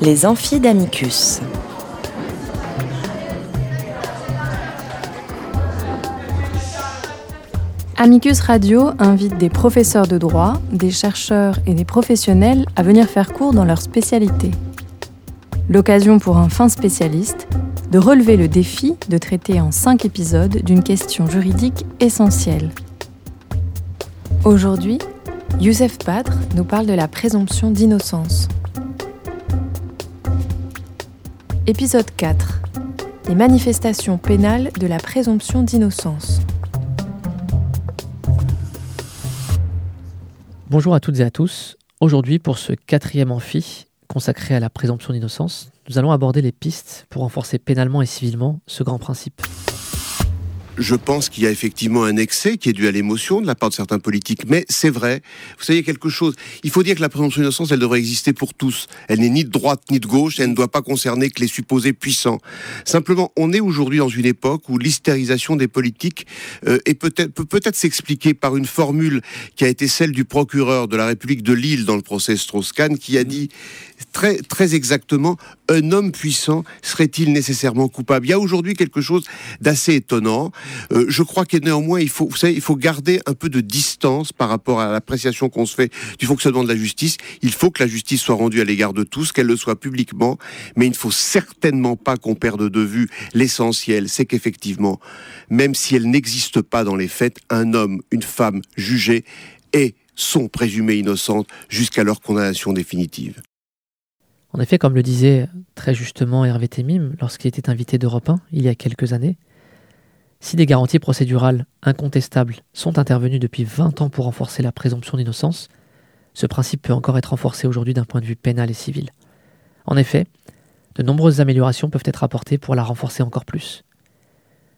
Les amphidamicus. Amicus Radio invite des professeurs de droit, des chercheurs et des professionnels à venir faire cours dans leur spécialité. L'occasion pour un fin spécialiste de relever le défi de traiter en cinq épisodes d'une question juridique essentielle. Aujourd'hui, Youssef Padre nous parle de la présomption d'innocence. Épisode 4. Les manifestations pénales de la présomption d'innocence. Bonjour à toutes et à tous. Aujourd'hui, pour ce quatrième amphi consacré à la présomption d'innocence, nous allons aborder les pistes pour renforcer pénalement et civilement ce grand principe je pense qu'il y a effectivement un excès qui est dû à l'émotion de la part de certains politiques, mais c'est vrai. Vous savez quelque chose. Il faut dire que la présomption d'innocence, elle devrait exister pour tous. Elle n'est ni de droite ni de gauche. Elle ne doit pas concerner que les supposés puissants. Simplement, on est aujourd'hui dans une époque où l'hystérisation des politiques euh, est peut-être peut peut-être s'expliquer par une formule qui a été celle du procureur de la République de Lille dans le procès Strauss-Kahn, qui a dit très très exactement un homme puissant serait-il nécessairement coupable? Il y a aujourd'hui quelque chose d'assez étonnant. Euh, je crois que néanmoins, il faut, il faut garder un peu de distance par rapport à l'appréciation qu'on se fait du fonctionnement de la justice. Il faut que la justice soit rendue à l'égard de tous, qu'elle le soit publiquement, mais il ne faut certainement pas qu'on perde de vue l'essentiel, c'est qu'effectivement, même si elle n'existe pas dans les faits, un homme, une femme jugés et sont présumés innocentes jusqu'à leur condamnation définitive. En effet, comme le disait très justement Hervé Temim lorsqu'il était invité d'Europe 1 il y a quelques années, si des garanties procédurales incontestables sont intervenues depuis 20 ans pour renforcer la présomption d'innocence, ce principe peut encore être renforcé aujourd'hui d'un point de vue pénal et civil. En effet, de nombreuses améliorations peuvent être apportées pour la renforcer encore plus.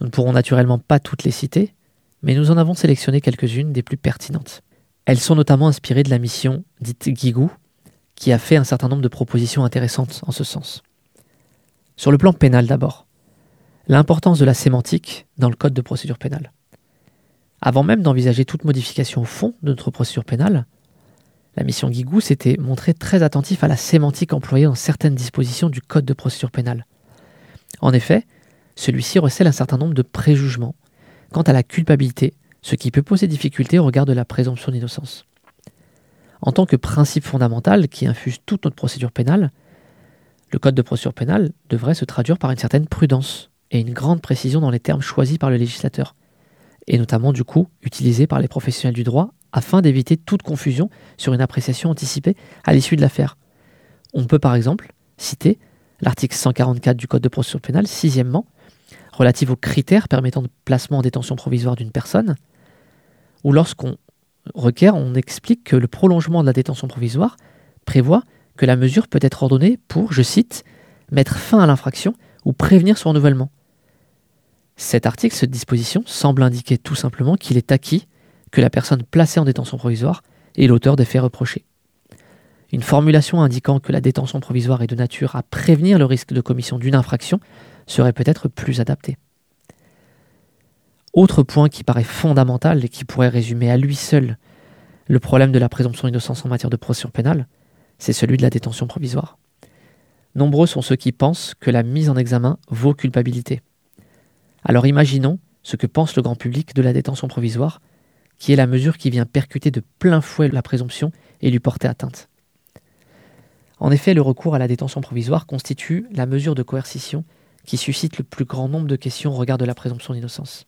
Nous ne pourrons naturellement pas toutes les citer, mais nous en avons sélectionné quelques-unes des plus pertinentes. Elles sont notamment inspirées de la mission dite Guigou, qui a fait un certain nombre de propositions intéressantes en ce sens. Sur le plan pénal d'abord, l'importance de la sémantique dans le code de procédure pénale. Avant même d'envisager toute modification au fond de notre procédure pénale, la mission Guigou s'était montrée très attentif à la sémantique employée dans certaines dispositions du code de procédure pénale. En effet, celui-ci recèle un certain nombre de préjugements quant à la culpabilité, ce qui peut poser difficulté au regard de la présomption d'innocence. En tant que principe fondamental qui infuse toute notre procédure pénale, le code de procédure pénale devrait se traduire par une certaine prudence et une grande précision dans les termes choisis par le législateur, et notamment du coup utilisés par les professionnels du droit afin d'éviter toute confusion sur une appréciation anticipée à l'issue de l'affaire. On peut par exemple citer l'article 144 du Code de procédure pénale, sixièmement, relatif aux critères permettant de placement en détention provisoire d'une personne, où lorsqu'on requiert, on explique que le prolongement de la détention provisoire prévoit que la mesure peut être ordonnée pour, je cite, mettre fin à l'infraction ou prévenir son renouvellement. Cet article, cette disposition, semble indiquer tout simplement qu'il est acquis que la personne placée en détention provisoire est l'auteur des faits reprochés. Une formulation indiquant que la détention provisoire est de nature à prévenir le risque de commission d'une infraction serait peut-être plus adaptée. Autre point qui paraît fondamental et qui pourrait résumer à lui seul le problème de la présomption d'innocence en matière de procédure pénale, c'est celui de la détention provisoire. Nombreux sont ceux qui pensent que la mise en examen vaut culpabilité. Alors imaginons ce que pense le grand public de la détention provisoire, qui est la mesure qui vient percuter de plein fouet la présomption et lui porter atteinte. En effet, le recours à la détention provisoire constitue la mesure de coercition qui suscite le plus grand nombre de questions au regard de la présomption d'innocence.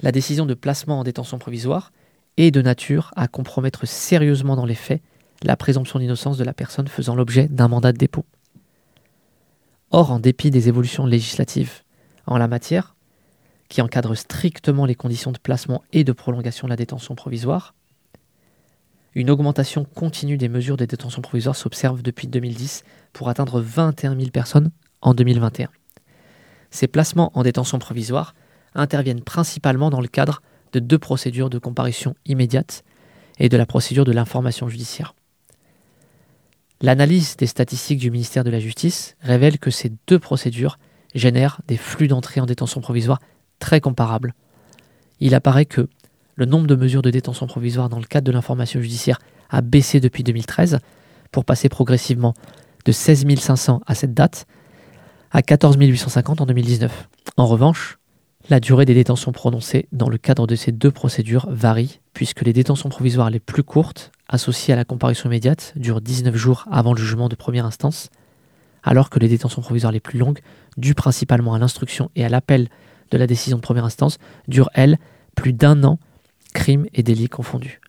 La décision de placement en détention provisoire est de nature à compromettre sérieusement dans les faits la présomption d'innocence de la personne faisant l'objet d'un mandat de dépôt. Or, en dépit des évolutions législatives en la matière, qui encadre strictement les conditions de placement et de prolongation de la détention provisoire. Une augmentation continue des mesures de détention provisoire s'observe depuis 2010 pour atteindre 21 000 personnes en 2021. Ces placements en détention provisoire interviennent principalement dans le cadre de deux procédures de comparution immédiate et de la procédure de l'information judiciaire. L'analyse des statistiques du ministère de la Justice révèle que ces deux procédures génèrent des flux d'entrée en détention provisoire très comparable. Il apparaît que le nombre de mesures de détention provisoire dans le cadre de l'information judiciaire a baissé depuis 2013 pour passer progressivement de 16 500 à cette date à 14 850 en 2019. En revanche, la durée des détentions prononcées dans le cadre de ces deux procédures varie, puisque les détentions provisoires les plus courtes, associées à la comparution immédiate, durent 19 jours avant le jugement de première instance, alors que les détentions provisoires les plus longues, dues principalement à l'instruction et à l'appel de la décision de première instance, durent, elles, plus d'un an, crimes et délits confondus.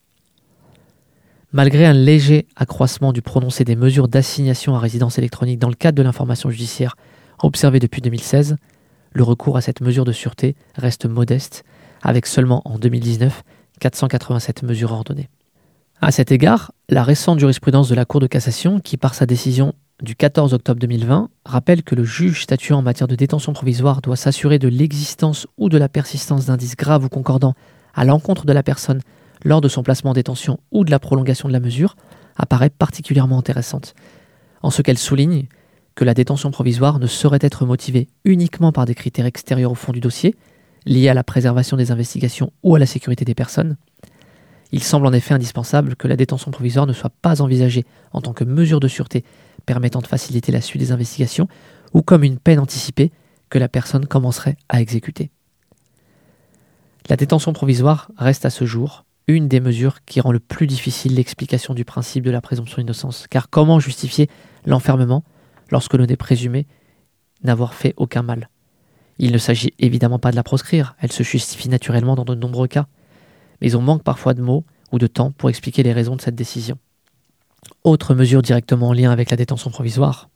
Malgré un léger accroissement du prononcé des mesures d'assignation à résidence électronique dans le cadre de l'information judiciaire observé depuis 2016, le recours à cette mesure de sûreté reste modeste, avec seulement en 2019 487 mesures ordonnées. À cet égard, la récente jurisprudence de la Cour de cassation, qui par sa décision du 14 octobre 2020 rappelle que le juge statuant en matière de détention provisoire doit s'assurer de l'existence ou de la persistance d'indices graves ou concordants à l'encontre de la personne lors de son placement en détention ou de la prolongation de la mesure, apparaît particulièrement intéressante, en ce qu'elle souligne que la détention provisoire ne saurait être motivée uniquement par des critères extérieurs au fond du dossier, liés à la préservation des investigations ou à la sécurité des personnes. Il semble en effet indispensable que la détention provisoire ne soit pas envisagée en tant que mesure de sûreté permettant de faciliter la suite des investigations ou comme une peine anticipée que la personne commencerait à exécuter. La détention provisoire reste à ce jour une des mesures qui rend le plus difficile l'explication du principe de la présomption d'innocence, car comment justifier l'enfermement lorsque l'on est présumé n'avoir fait aucun mal? Il ne s'agit évidemment pas de la proscrire, elle se justifie naturellement dans de nombreux cas, mais on manque parfois de mots ou de temps pour expliquer les raisons de cette décision. Autre mesure directement en lien avec la détention provisoire,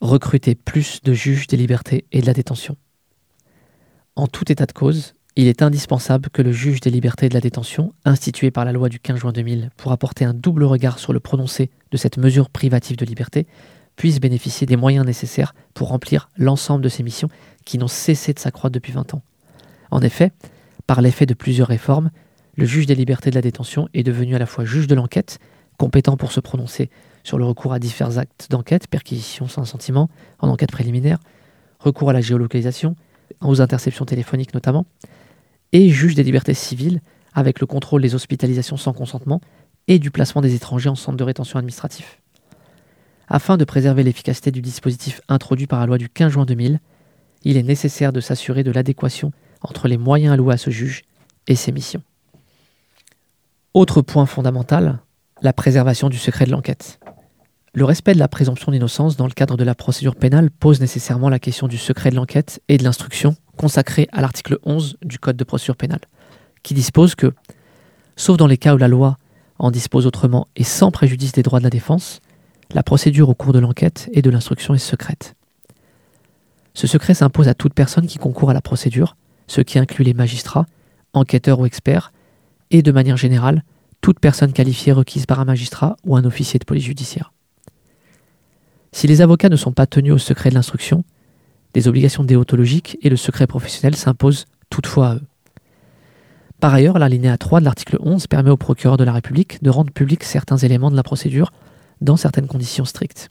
recruter plus de juges des libertés et de la détention. En tout état de cause, il est indispensable que le juge des libertés et de la détention, institué par la loi du 15 juin 2000 pour apporter un double regard sur le prononcé de cette mesure privative de liberté, puisse bénéficier des moyens nécessaires pour remplir l'ensemble de ces missions qui n'ont cessé de s'accroître depuis 20 ans. En effet, par l'effet de plusieurs réformes, le juge des libertés de la détention est devenu à la fois juge de l'enquête, compétent pour se prononcer sur le recours à divers actes d'enquête, perquisition sans sentiment, en enquête préliminaire, recours à la géolocalisation, aux interceptions téléphoniques notamment, et juge des libertés civiles, avec le contrôle des hospitalisations sans consentement et du placement des étrangers en centre de rétention administratif. Afin de préserver l'efficacité du dispositif introduit par la loi du 15 juin 2000, il est nécessaire de s'assurer de l'adéquation entre les moyens alloués à ce juge et ses missions. Autre point fondamental, la préservation du secret de l'enquête. Le respect de la présomption d'innocence dans le cadre de la procédure pénale pose nécessairement la question du secret de l'enquête et de l'instruction consacrée à l'article 11 du Code de procédure pénale, qui dispose que, sauf dans les cas où la loi en dispose autrement et sans préjudice des droits de la défense, la procédure au cours de l'enquête et de l'instruction est secrète. Ce secret s'impose à toute personne qui concourt à la procédure, ce qui inclut les magistrats, enquêteurs ou experts, et de manière générale, toute personne qualifiée requise par un magistrat ou un officier de police judiciaire. Si les avocats ne sont pas tenus au secret de l'instruction, des obligations déontologiques et le secret professionnel s'imposent toutefois à eux. Par ailleurs, l'alinéa 3 de l'article 11 permet au procureur de la République de rendre public certains éléments de la procédure dans certaines conditions strictes.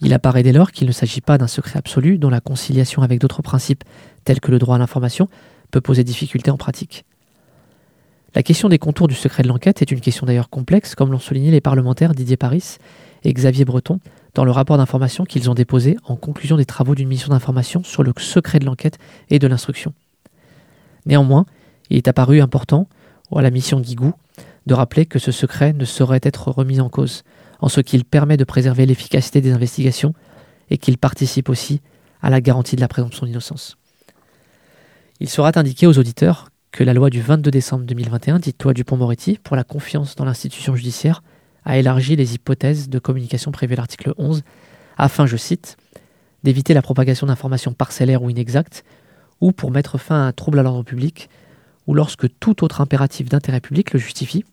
Il apparaît dès lors qu'il ne s'agit pas d'un secret absolu dont la conciliation avec d'autres principes tels que le droit à l'information peut poser difficulté en pratique. La question des contours du secret de l'enquête est une question d'ailleurs complexe, comme l'ont souligné les parlementaires Didier Paris et Xavier Breton dans le rapport d'information qu'ils ont déposé en conclusion des travaux d'une mission d'information sur le secret de l'enquête et de l'instruction. Néanmoins, il est apparu important à la mission Guigou de rappeler que ce secret ne saurait être remis en cause, en ce qu'il permet de préserver l'efficacité des investigations et qu'il participe aussi à la garantie de la présomption d'innocence. Il sera indiqué aux auditeurs que la loi du 22 décembre 2021, dite loi Dupont-Moretti, pour la confiance dans l'institution judiciaire, a élargi les hypothèses de communication prévues à l'article 11 afin, je cite, d'éviter la propagation d'informations parcellaires ou inexactes, ou pour mettre fin à un trouble à l'ordre public, ou lorsque tout autre impératif d'intérêt public le justifie,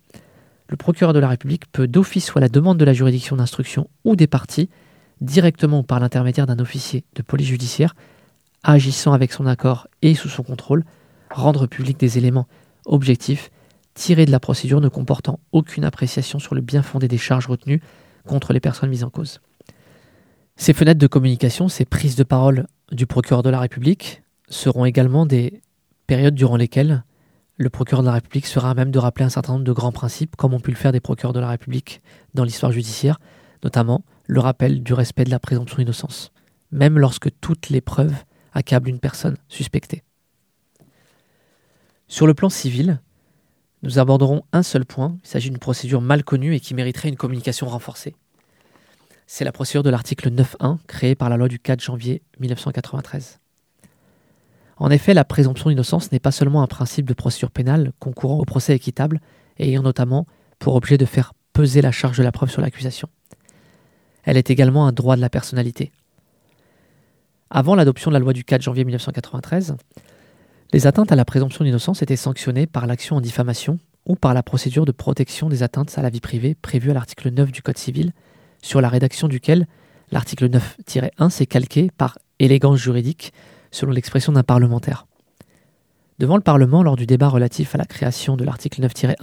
le procureur de la République peut d'office soit la demande de la juridiction d'instruction ou des parties, directement ou par l'intermédiaire d'un officier de police judiciaire, agissant avec son accord et sous son contrôle, rendre public des éléments objectifs tirés de la procédure ne comportant aucune appréciation sur le bien fondé des charges retenues contre les personnes mises en cause. Ces fenêtres de communication, ces prises de parole du procureur de la République seront également des périodes durant lesquelles le procureur de la République sera à même de rappeler un certain nombre de grands principes, comme ont pu le faire des procureurs de la République dans l'histoire judiciaire, notamment le rappel du respect de la présomption d'innocence, même lorsque toutes les preuves accablent une personne suspectée. Sur le plan civil, nous aborderons un seul point, il s'agit d'une procédure mal connue et qui mériterait une communication renforcée. C'est la procédure de l'article 9.1 créée par la loi du 4 janvier 1993. En effet, la présomption d'innocence n'est pas seulement un principe de procédure pénale concourant au procès équitable et ayant notamment pour objet de faire peser la charge de la preuve sur l'accusation. Elle est également un droit de la personnalité. Avant l'adoption de la loi du 4 janvier 1993, les atteintes à la présomption d'innocence étaient sanctionnées par l'action en diffamation ou par la procédure de protection des atteintes à la vie privée prévue à l'article 9 du Code civil, sur la rédaction duquel l'article 9-1 s'est calqué par élégance juridique selon l'expression d'un parlementaire. Devant le Parlement, lors du débat relatif à la création de l'article 9-1,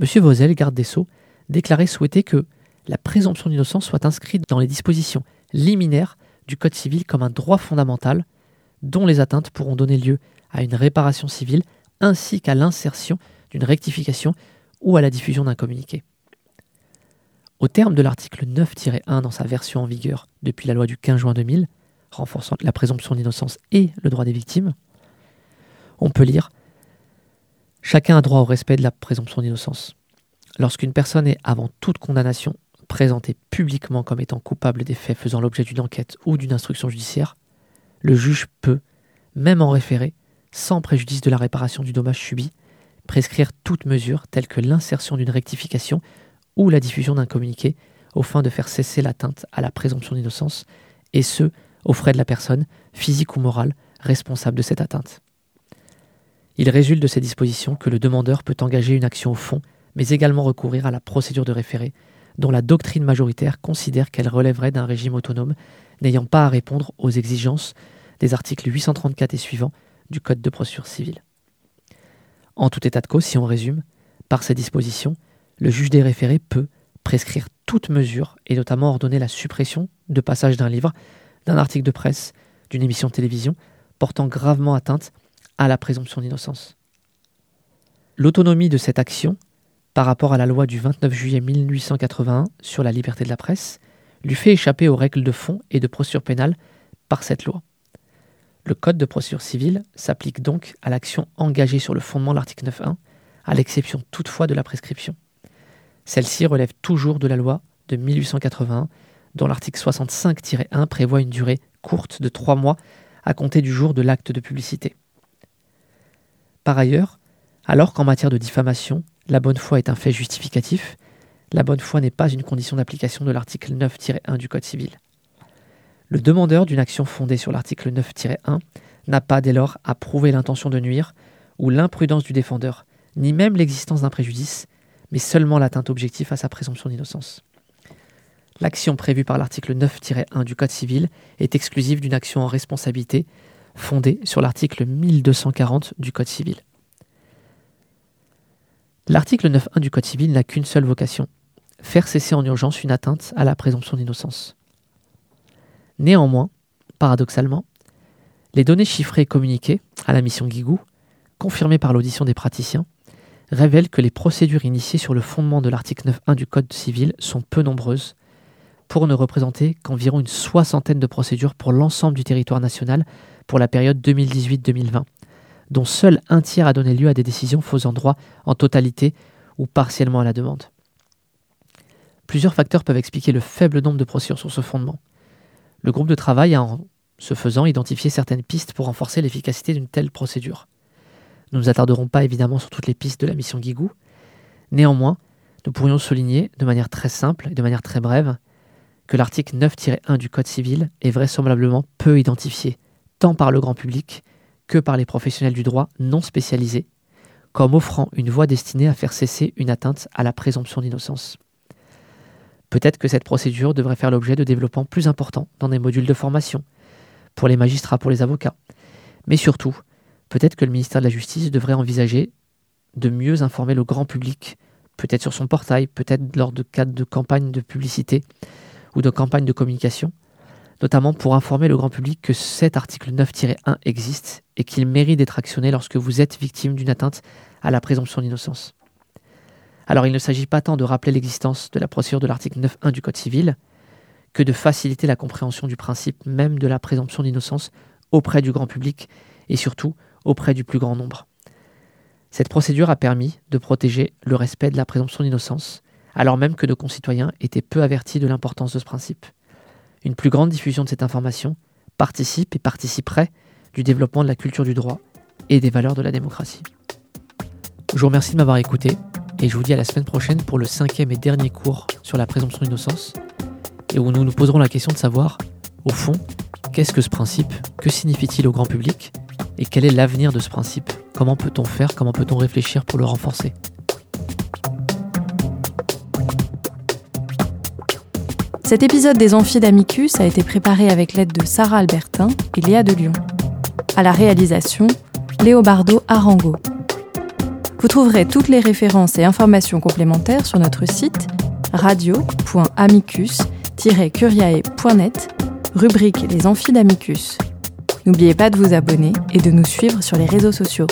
M. Vauzel, garde des Sceaux, déclarait souhaiter que la présomption d'innocence soit inscrite dans les dispositions liminaires du Code civil comme un droit fondamental dont les atteintes pourront donner lieu à une réparation civile ainsi qu'à l'insertion d'une rectification ou à la diffusion d'un communiqué. Au terme de l'article 9-1 dans sa version en vigueur depuis la loi du 15 juin 2000, renforçant la présomption d'innocence et le droit des victimes, on peut lire Chacun a droit au respect de la présomption d'innocence. Lorsqu'une personne est, avant toute condamnation, présentée publiquement comme étant coupable des faits faisant l'objet d'une enquête ou d'une instruction judiciaire, le juge peut, même en référé, sans préjudice de la réparation du dommage subi, prescrire toute mesure telle que l'insertion d'une rectification ou la diffusion d'un communiqué aux fins de faire cesser l'atteinte à la présomption d'innocence, et ce, aux frais de la personne, physique ou morale, responsable de cette atteinte. Il résulte de ces dispositions que le demandeur peut engager une action au fond, mais également recourir à la procédure de référé, dont la doctrine majoritaire considère qu'elle relèverait d'un régime autonome n'ayant pas à répondre aux exigences des articles 834 et suivants du Code de procédure civile. En tout état de cause, si on résume, par ces dispositions, le juge des référés peut prescrire toute mesure et notamment ordonner la suppression de passage d'un livre, d'un article de presse, d'une émission de télévision portant gravement atteinte à la présomption d'innocence. L'autonomie de cette action par rapport à la loi du 29 juillet 1881 sur la liberté de la presse lui fait échapper aux règles de fond et de procédure pénale par cette loi. Le Code de procédure civile s'applique donc à l'action engagée sur le fondement de l'article 9.1, à l'exception toutefois de la prescription. Celle-ci relève toujours de la loi de 1881, dont l'article 65-1 prévoit une durée courte de trois mois à compter du jour de l'acte de publicité. Par ailleurs, alors qu'en matière de diffamation, la bonne foi est un fait justificatif, la bonne foi n'est pas une condition d'application de l'article 9-1 du Code civil. Le demandeur d'une action fondée sur l'article 9-1 n'a pas dès lors à prouver l'intention de nuire ou l'imprudence du défendeur, ni même l'existence d'un préjudice, mais seulement l'atteinte objective à sa présomption d'innocence. L'action prévue par l'article 9-1 du Code civil est exclusive d'une action en responsabilité fondée sur l'article 1240 du Code civil. L'article 9.1 du Code civil n'a qu'une seule vocation, faire cesser en urgence une atteinte à la présomption d'innocence. Néanmoins, paradoxalement, les données chiffrées communiquées à la mission Guigou, confirmées par l'audition des praticiens, révèlent que les procédures initiées sur le fondement de l'article 9.1 du Code civil sont peu nombreuses, pour ne représenter qu'environ une soixantaine de procédures pour l'ensemble du territoire national pour la période 2018-2020, dont seul un tiers a donné lieu à des décisions faisant droit en totalité ou partiellement à la demande. Plusieurs facteurs peuvent expliquer le faible nombre de procédures sur ce fondement. Le groupe de travail a, en ce faisant, identifié certaines pistes pour renforcer l'efficacité d'une telle procédure. Nous ne nous attarderons pas évidemment sur toutes les pistes de la mission Guigou. Néanmoins, nous pourrions souligner, de manière très simple et de manière très brève, que l'article 9-1 du Code civil est vraisemblablement peu identifié, tant par le grand public que par les professionnels du droit non spécialisés, comme offrant une voie destinée à faire cesser une atteinte à la présomption d'innocence. Peut-être que cette procédure devrait faire l'objet de développements plus importants dans des modules de formation, pour les magistrats, pour les avocats. Mais surtout, peut-être que le ministère de la Justice devrait envisager de mieux informer le grand public, peut-être sur son portail, peut-être lors de cadres de campagnes de publicité ou de campagnes de communication, notamment pour informer le grand public que cet article 9-1 existe et qu'il mérite d'être actionné lorsque vous êtes victime d'une atteinte à la présomption d'innocence. Alors il ne s'agit pas tant de rappeler l'existence de la procédure de l'article 9.1 du Code civil que de faciliter la compréhension du principe même de la présomption d'innocence auprès du grand public et surtout auprès du plus grand nombre. Cette procédure a permis de protéger le respect de la présomption d'innocence, alors même que nos concitoyens étaient peu avertis de l'importance de ce principe. Une plus grande diffusion de cette information participe et participerait du développement de la culture du droit et des valeurs de la démocratie. Je vous remercie de m'avoir écouté et je vous dis à la semaine prochaine pour le cinquième et dernier cours sur la présomption d'innocence et où nous nous poserons la question de savoir, au fond, qu'est-ce que ce principe, que signifie-t-il au grand public et quel est l'avenir de ce principe? Comment peut-on faire Comment peut-on réfléchir pour le renforcer? Cet épisode des Amphis d'Amicus a été préparé avec l'aide de Sarah Albertin et Léa de Lyon. À la réalisation, Léobardo Arango. Vous trouverez toutes les références et informations complémentaires sur notre site radio.amicus-curiae.net, rubrique Les Amphis d'Amicus. N'oubliez pas de vous abonner et de nous suivre sur les réseaux sociaux.